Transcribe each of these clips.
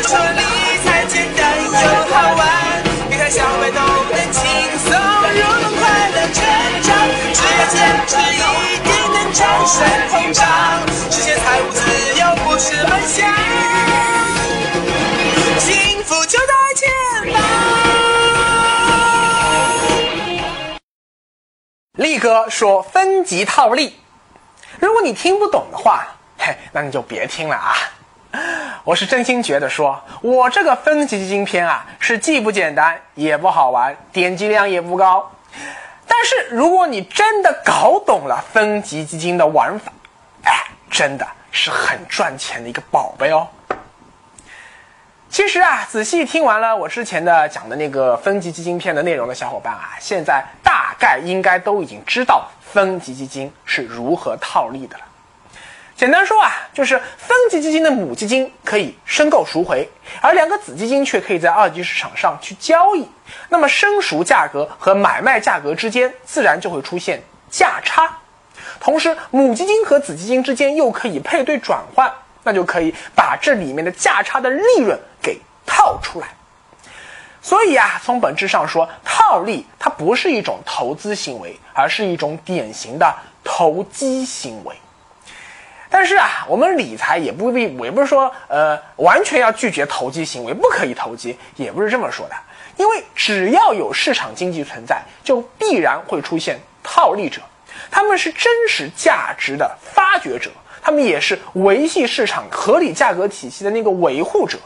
的说理财简单又好玩，别看小白都能轻松入门，快乐成长，只要坚持一定能战胜通胀，实现财务自由不是梦想，幸福就在前方。力哥说分级套利，如果你听不懂的话，嘿，那你就别听了啊。我是真心觉得说，我这个分级基金片啊，是既不简单也不好玩，点击量也不高。但是如果你真的搞懂了分级基金的玩法，哎，真的是很赚钱的一个宝贝哦。其实啊，仔细听完了我之前的讲的那个分级基金片的内容的小伙伴啊，现在大概应该都已经知道分级基金是如何套利的了。简单说啊，就是分级基金的母基金可以申购赎回，而两个子基金却可以在二级市场上去交易。那么申赎价格和买卖价格之间自然就会出现价差，同时母基金和子基金之间又可以配对转换，那就可以把这里面的价差的利润给套出来。所以啊，从本质上说，套利它不是一种投资行为，而是一种典型的投机行为。但是啊，我们理财也不必，也不是说呃完全要拒绝投机行为，不可以投机，也不是这么说的。因为只要有市场经济存在，就必然会出现套利者，他们是真实价值的发掘者，他们也是维系市场合理价格体系的那个维护者。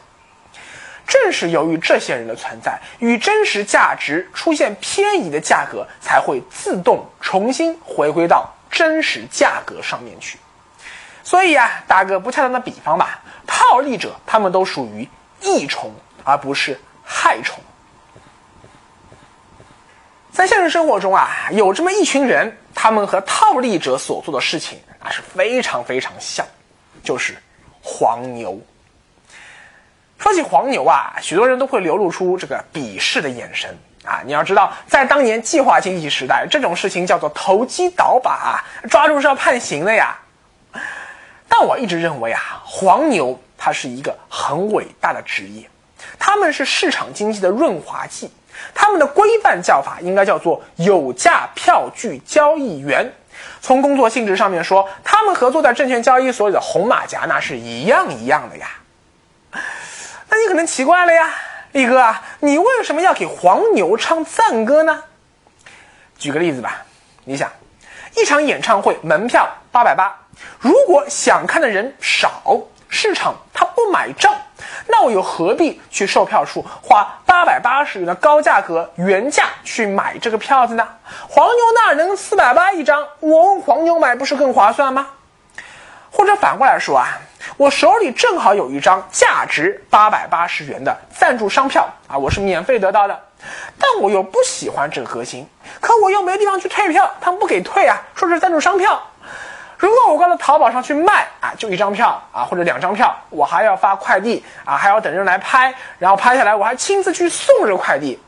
正是由于这些人的存在，与真实价值出现偏移的价格才会自动重新回归到真实价格上面去。所以啊，打个不恰当的比方吧，套利者他们都属于益虫，而不是害虫。在现实生活中啊，有这么一群人，他们和套利者所做的事情啊是非常非常像，就是黄牛。说起黄牛啊，许多人都会流露出这个鄙视的眼神啊。你要知道，在当年计划经济时代，这种事情叫做投机倒把，抓住是要判刑的呀。但我一直认为啊，黄牛它是一个很伟大的职业，他们是市场经济的润滑剂，他们的规范叫法应该叫做有价票据交易员。从工作性质上面说，他们和坐在证券交易所里的红马甲那是一样一样的呀。那你可能奇怪了呀，力哥啊，你为什么要给黄牛唱赞歌呢？举个例子吧，你想，一场演唱会门票八百八。如果想看的人少，市场他不买账，那我又何必去售票处花八百八十元的高价格原价去买这个票子呢？黄牛那儿能四百八一张，我问黄牛买不是更划算吗？或者反过来说啊，我手里正好有一张价值八百八十元的赞助商票啊，我是免费得到的，但我又不喜欢这个核心，可我又没地方去退票，他们不给退啊，说是赞助商票。如果我到淘宝上去卖啊，就一张票啊，或者两张票，我还要发快递啊，还要等人来拍，然后拍下来我还亲自去送这快递。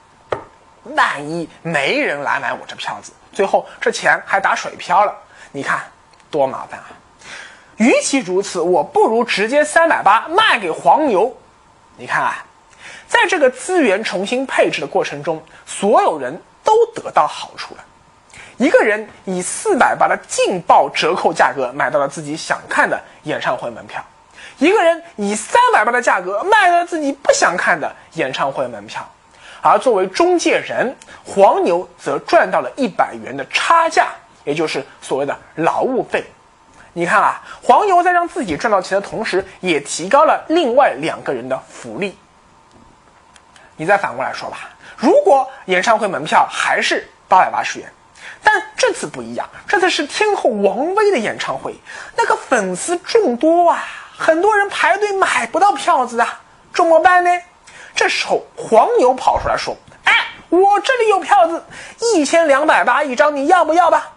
万一没人来买我这票子，最后这钱还打水漂了，你看多麻烦啊！与其如此，我不如直接三百八卖给黄牛。你看啊，在这个资源重新配置的过程中，所有人都得到好处了。一个人以四百八的劲爆折扣价格买到了自己想看的演唱会门票，一个人以三百八的价格卖了自己不想看的演唱会门票，而作为中介人，黄牛则赚到了一百元的差价，也就是所谓的劳务费。你看啊，黄牛在让自己赚到钱的同时，也提高了另外两个人的福利。你再反过来说吧，如果演唱会门票还是八百八十元。但这次不一样，这次是天后王菲的演唱会，那个粉丝众多啊，很多人排队买不到票子啊，怎么办呢？这时候黄牛跑出来说：“哎，我这里有票子，一千两百八一张，你要不要吧？”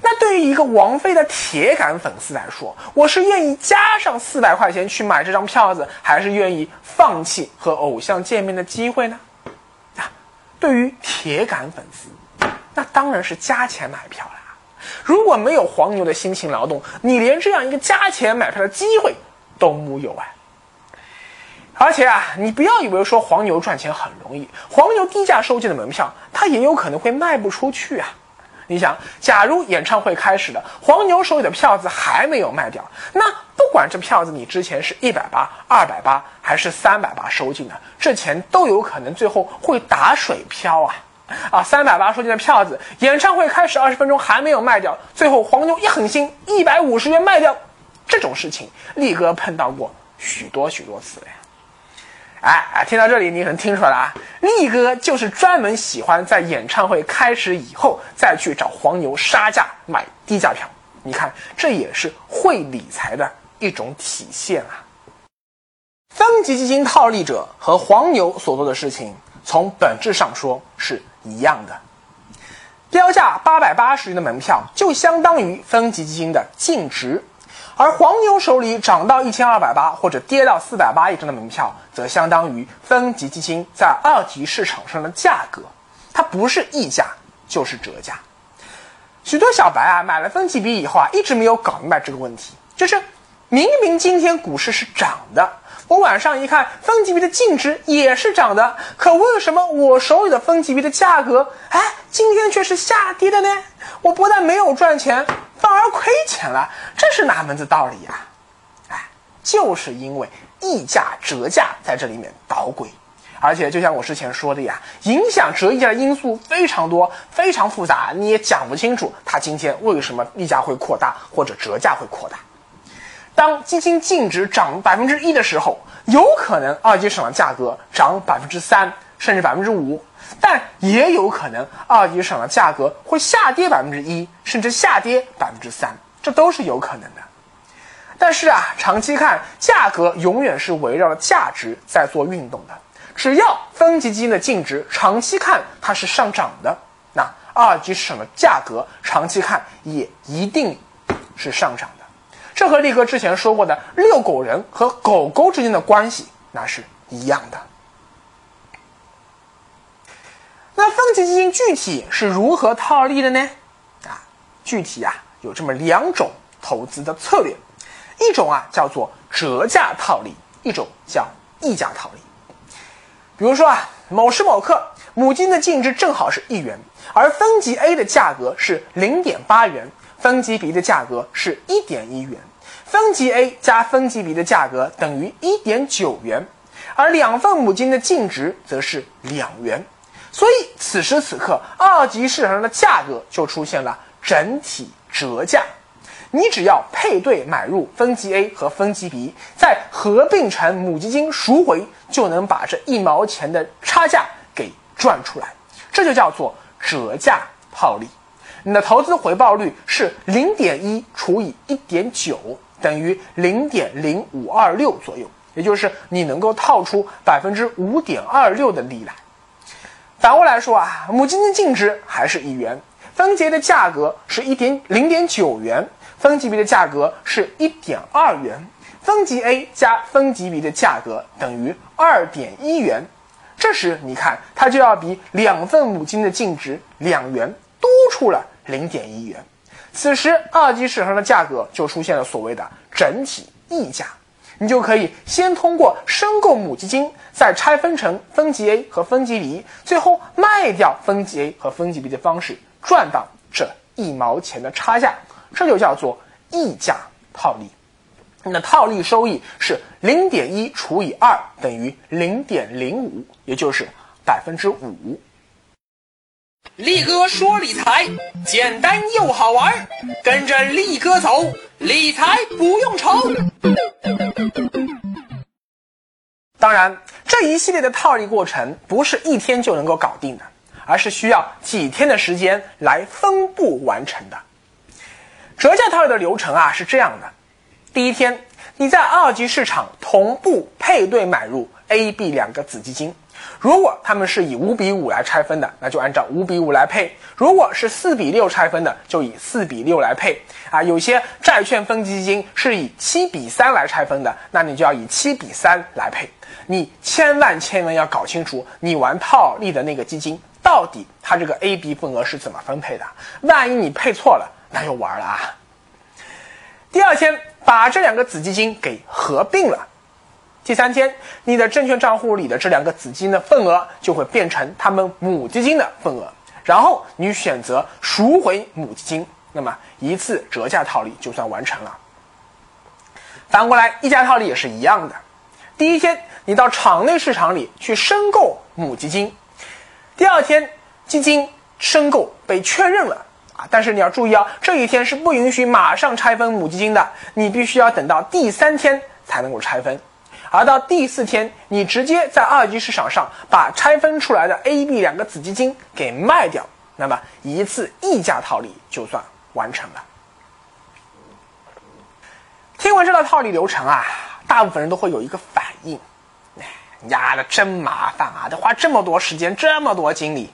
那对于一个王菲的铁杆粉丝来说，我是愿意加上四百块钱去买这张票子，还是愿意放弃和偶像见面的机会呢？啊，对于铁杆粉丝。那当然是加钱买票啦！如果没有黄牛的辛勤劳动，你连这样一个加钱买票的机会都木有啊！而且啊，你不要以为说黄牛赚钱很容易，黄牛低价收进的门票，它也有可能会卖不出去啊。你想，假如演唱会开始了，黄牛手里的票子还没有卖掉，那不管这票子你之前是一百八、二百八还是三百八收进的，这钱都有可能最后会打水漂啊！啊，三百八收进的票子，演唱会开始二十分钟还没有卖掉，最后黄牛一狠心，一百五十元卖掉，这种事情力哥碰到过许多许多次了呀。哎哎，听到这里，你可能听出来了啊！力哥就是专门喜欢在演唱会开始以后再去找黄牛杀价买低价票。你看，这也是会理财的一种体现啊。分级基金套利者和黄牛所做的事情，从本质上说是一样的。标价八百八十元的门票，就相当于分级基金的净值。而黄牛手里涨到一千二百八或者跌到四百八一张的门票，则相当于分级基金在二级市场上的价格，它不是溢价就是折价。许多小白啊买了分级币以后啊，一直没有搞明白这个问题，就是明明今天股市是涨的，我晚上一看分级币的净值也是涨的，可为什么我手里的分级币的价格，哎，今天却是下跌的呢？我不但没有赚钱。反而亏钱了，这是哪门子道理呀？哎，就是因为溢价折价在这里面捣鬼，而且就像我之前说的呀，影响折溢价的因素非常多，非常复杂，你也讲不清楚它今天为什么溢价会扩大或者折价会扩大。当基金净值涨百分之一的时候，有可能二级市场价格涨百分之三甚至百分之五。但也有可能二级市场的价格会下跌百分之一，甚至下跌百分之三，这都是有可能的。但是啊，长期看，价格永远是围绕着价值在做运动的。只要分级基金的净值长期看它是上涨的，那二级市场的价格长期看也一定是上涨的。这和力哥之前说过的遛狗人和狗狗之间的关系那是一样的。那分级基金具体是如何套利的呢？啊，具体啊有这么两种投资的策略，一种啊叫做折价套利，一种叫溢价套利。比如说啊，某时某刻母金的净值正好是一元，而分级 A 的价格是零点八元，分级 B 的价格是一点一元，分级 A 加分级 B 的价格等于一点九元，而两份母金的净值则是两元。所以此时此刻，二级市场上的价格就出现了整体折价。你只要配对买入分级 A 和分级 B，再合并成母基金赎回，就能把这一毛钱的差价给赚出来。这就叫做折价套利。你的投资回报率是零点一除以一点九，等于零点零五二六左右，也就是你能够套出百分之五点二六的利来。反过来说啊，母基金净值还是一元，分级的价格是一点零点九元，分级 B 的价格是一点二元，分级 A 加分级 B 的价格等于二点一元。这时你看，它就要比两份母金的净值两元多出了零点一元。此时二级市场的价格就出现了所谓的整体溢价。你就可以先通过申购母基金，再拆分成分级 A 和分级 B，最后卖掉分级 A 和分级 B 的方式赚到这一毛钱的差价，这就叫做溢价套利。那套利收益是零点一除以二等于零点零五，也就是百分之五。力哥说理财简单又好玩，跟着力哥走，理财不用愁。当然，这一系列的套利过程不是一天就能够搞定的，而是需要几天的时间来分步完成的。折价套利的流程啊是这样的：第一天，你在二级市场同步配对买入 A、B 两个子基金。如果他们是以五比五来拆分的，那就按照五比五来配；如果是四比六拆分的，就以四比六来配。啊，有些债券分级基金是以七比三来拆分的，那你就要以七比三来配。你千万千万要搞清楚，你玩套利的那个基金到底它这个 A、B 份额是怎么分配的。万一你配错了，那就完了啊！第二天把这两个子基金给合并了。第三天，你的证券账户里的这两个子基金的份额就会变成他们母基金的份额，然后你选择赎回母基金，那么一次折价套利就算完成了。反过来，溢价套利也是一样的。第一天，你到场内市场里去申购母基金，第二天基金申购被确认了啊，但是你要注意啊，这一天是不允许马上拆分母基金的，你必须要等到第三天才能够拆分。而到第四天，你直接在二级市场上把拆分出来的 A、B 两个子基金给卖掉，那么一次溢价套利就算完成了。听完这道套利流程啊，大部分人都会有一个反应：呀，的真麻烦啊，得花这么多时间、这么多精力。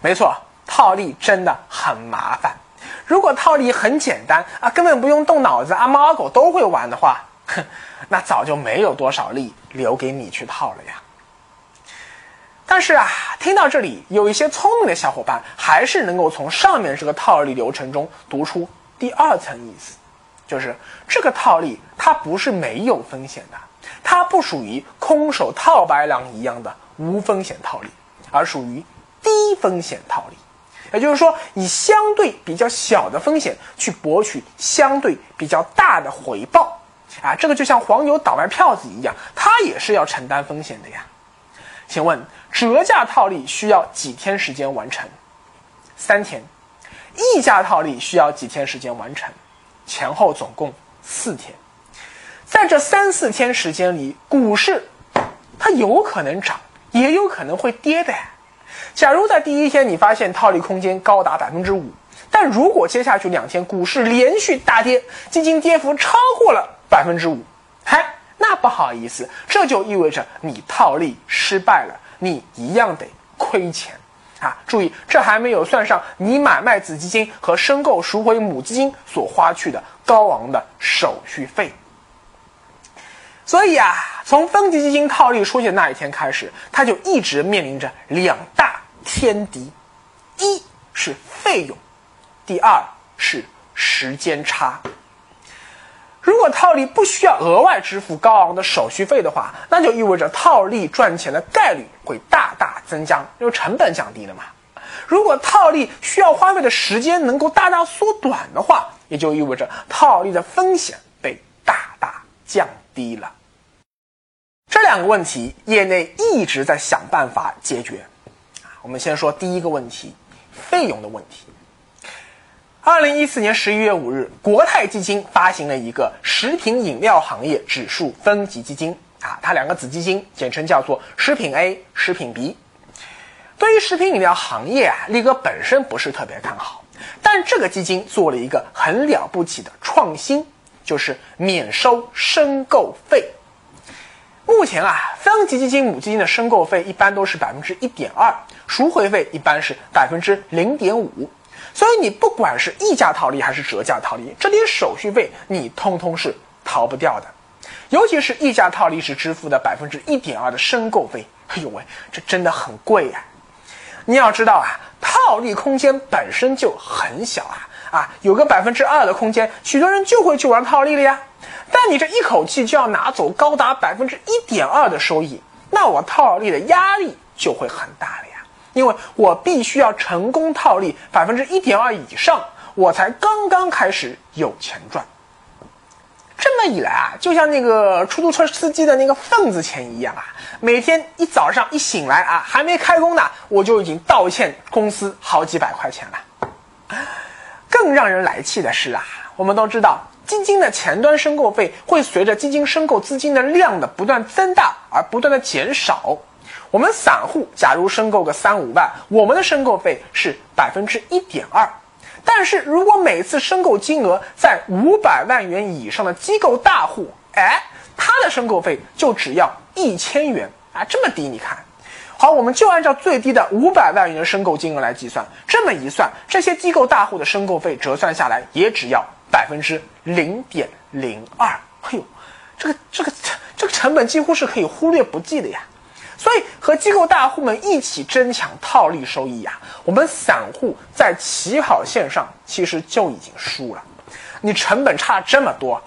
没错，套利真的很麻烦。如果套利很简单啊，根本不用动脑子啊，猫阿狗都会玩的话。哼，那早就没有多少利留给你去套了呀。但是啊，听到这里，有一些聪明的小伙伴还是能够从上面这个套利流程中读出第二层意思，就是这个套利它不是没有风险的，它不属于空手套白狼一样的无风险套利，而属于低风险套利。也就是说，以相对比较小的风险去博取相对比较大的回报。啊，这个就像黄牛倒卖票子一样，它也是要承担风险的呀。请问折价套利需要几天时间完成？三天。溢价套利需要几天时间完成？前后总共四天。在这三四天时间里，股市它有可能涨，也有可能会跌的。假如在第一天你发现套利空间高达百分之五，但如果接下去两天股市连续大跌，基金跌幅超过了。百分之五，嗨，那不好意思，这就意味着你套利失败了，你一样得亏钱啊！注意，这还没有算上你买卖子基金和申购赎回母基金所花去的高昂的手续费。所以啊，从分级基金套利出现那一天开始，它就一直面临着两大天敌：一是费用，第二是时间差。如果套利不需要额外支付高昂的手续费的话，那就意味着套利赚钱的概率会大大增加，因为成本降低了嘛。如果套利需要花费的时间能够大大缩短的话，也就意味着套利的风险被大大降低了。这两个问题，业内一直在想办法解决。啊，我们先说第一个问题，费用的问题。二零一四年十一月五日，国泰基金发行了一个食品饮料行业指数分级基金啊，它两个子基金简称叫做食品 A、食品 B。对于食品饮料行业啊，力哥本身不是特别看好，但这个基金做了一个很了不起的创新，就是免收申购费。目前啊，分级基金母基金的申购费一般都是百分之一点二，赎回费一般是百分之零点五。所以你不管是溢价套利还是折价套利，这点手续费你通通是逃不掉的。尤其是溢价套利时支付的百分之一点二的申购费，哎呦喂，这真的很贵呀！你要知道啊，套利空间本身就很小啊啊，有个百分之二的空间，许多人就会去玩套利了呀。但你这一口气就要拿走高达百分之一点二的收益，那我套利的压力就会很大了呀。因为我必须要成功套利百分之一点二以上，我才刚刚开始有钱赚。这么一来啊，就像那个出租车司机的那个份子钱一样啊，每天一早上一醒来啊，还没开工呢，我就已经倒欠公司好几百块钱了。更让人来气的是啊，我们都知道，基金的前端申购费会随着基金申购资金的量的不断增大而不断的减少。我们散户假如申购个三五万，我们的申购费是百分之一点二。但是如果每次申购金额在五百万元以上的机构大户，哎，他的申购费就只要一千元啊，这么低！你看，好，我们就按照最低的五百万元的申购金额来计算，这么一算，这些机构大户的申购费折算下来也只要百分之零点零二。哎呦，这个这个这个成本几乎是可以忽略不计的呀。所以和机构大户们一起争抢套利收益呀，我们散户在起跑线上其实就已经输了。你成本差这么多，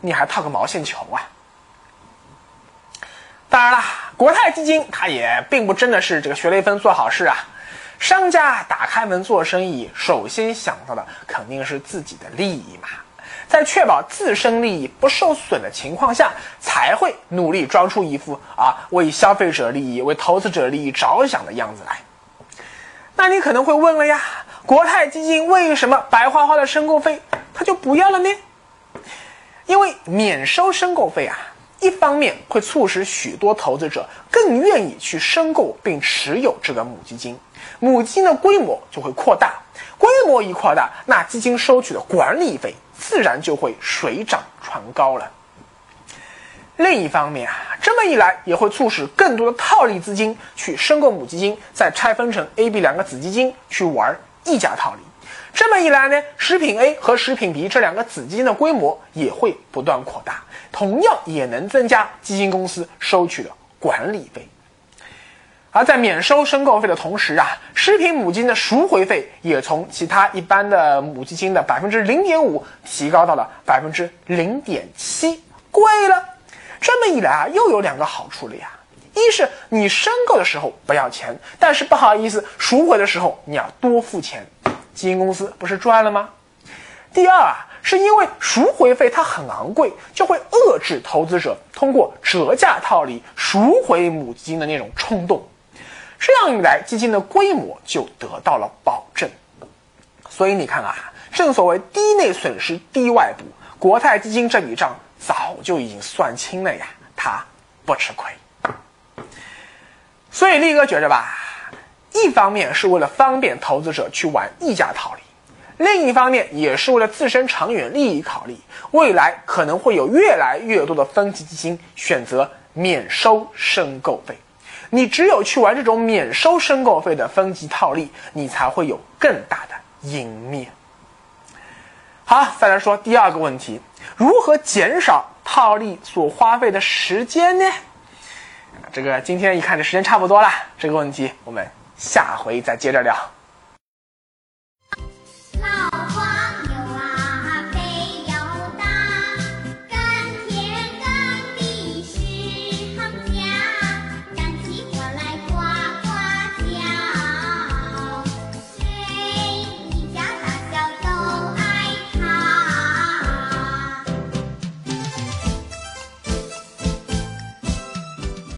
你还套个毛线球啊？当然了，国泰基金它也并不真的是这个学雷锋做好事啊。商家打开门做生意，首先想到的肯定是自己的利益嘛，在确保自身利益不受损的情况下，才会努力装出一副啊为消费者利益、为投资者利益着想的样子来。那你可能会问了呀，国泰基金为什么白花花的申购费他就不要了呢？因为免收申购费啊，一方面会促使许多投资者更愿意去申购并持有这个母基金，母基金的规模就会扩大，规模一扩大，那基金收取的管理费自然就会水涨船高了。另一方面啊，这么一来也会促使更多的套利资金去申购母基金，再拆分成 A、B 两个子基金去玩溢价套利。这么一来呢，食品 A 和食品 B 这两个子基金的规模也会不断扩大，同样也能增加基金公司收取的管理费。而在免收申购费的同时啊，食品母基金的赎回费也从其他一般的母基金的百分之零点五提高到了百分之零点七，贵了。这么一来啊，又有两个好处了呀。一是你申购的时候不要钱，但是不好意思，赎回的时候你要多付钱，基金公司不是赚了吗？第二啊，是因为赎回费它很昂贵，就会遏制投资者通过折价套利赎回母基金的那种冲动。这样一来，基金的规模就得到了保证。所以你看啊，正所谓低内损失低外补，国泰基金这笔账。早就已经算清了呀，他不吃亏。所以力哥觉着吧，一方面是为了方便投资者去玩溢价套利，另一方面也是为了自身长远利益考虑。未来可能会有越来越多的分级基金选择免收申购费，你只有去玩这种免收申购费的分级套利，你才会有更大的赢面。好，再来说第二个问题。如何减少套利所花费的时间呢？这个今天一看这时间差不多了，这个问题我们下回再接着聊。